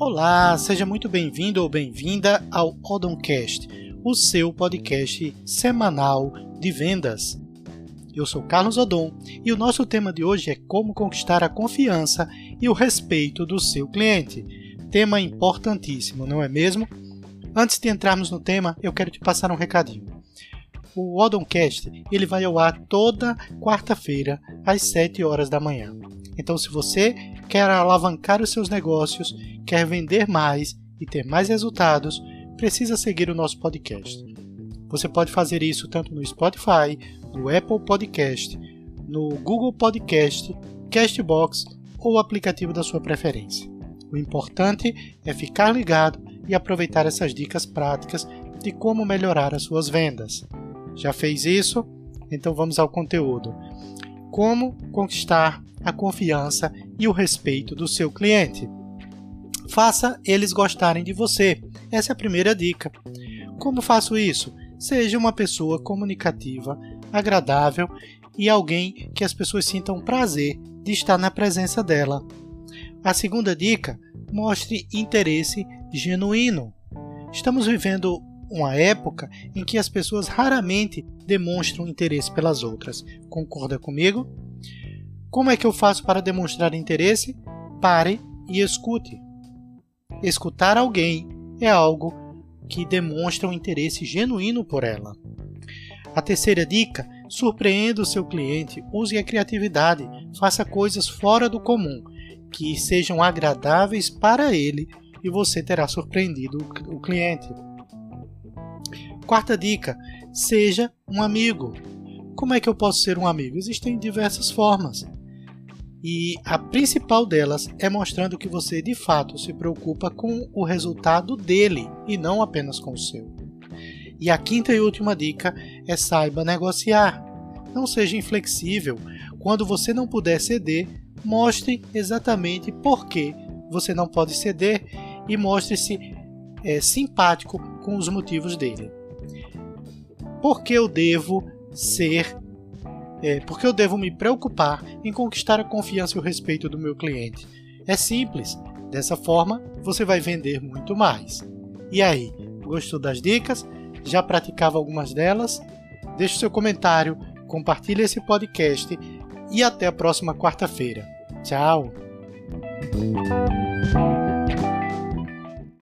Olá, seja muito bem-vindo ou bem-vinda ao Odoncast, o seu podcast semanal de vendas. Eu sou Carlos Odon e o nosso tema de hoje é como conquistar a confiança e o respeito do seu cliente. Tema importantíssimo, não é mesmo? Antes de entrarmos no tema, eu quero te passar um recadinho. O Odoncast ele vai ao ar toda quarta-feira às 7 horas da manhã. Então, se você quer alavancar os seus negócios, quer vender mais e ter mais resultados, precisa seguir o nosso podcast. Você pode fazer isso tanto no Spotify, no Apple Podcast, no Google Podcast, Castbox ou o aplicativo da sua preferência. O importante é ficar ligado e aproveitar essas dicas práticas de como melhorar as suas vendas. Já fez isso? Então vamos ao conteúdo. Como conquistar a confiança e o respeito do seu cliente. Faça eles gostarem de você. Essa é a primeira dica. Como faço isso? Seja uma pessoa comunicativa, agradável e alguém que as pessoas sintam prazer de estar na presença dela. A segunda dica: mostre interesse genuíno. Estamos vivendo uma época em que as pessoas raramente demonstram interesse pelas outras. Concorda comigo? Como é que eu faço para demonstrar interesse? Pare e escute. Escutar alguém é algo que demonstra um interesse genuíno por ela. A terceira dica: surpreenda o seu cliente, use a criatividade, faça coisas fora do comum, que sejam agradáveis para ele e você terá surpreendido o cliente. Quarta dica: seja um amigo. Como é que eu posso ser um amigo? Existem diversas formas. E a principal delas é mostrando que você de fato se preocupa com o resultado dele e não apenas com o seu. E a quinta e última dica é saiba negociar. Não seja inflexível. Quando você não puder ceder, mostre exatamente por que você não pode ceder e mostre-se é, simpático com os motivos dele. Por que eu devo ser é, porque eu devo me preocupar em conquistar a confiança e o respeito do meu cliente? É simples. Dessa forma, você vai vender muito mais. E aí, gostou das dicas? Já praticava algumas delas? Deixe seu comentário, compartilhe esse podcast e até a próxima quarta-feira. Tchau!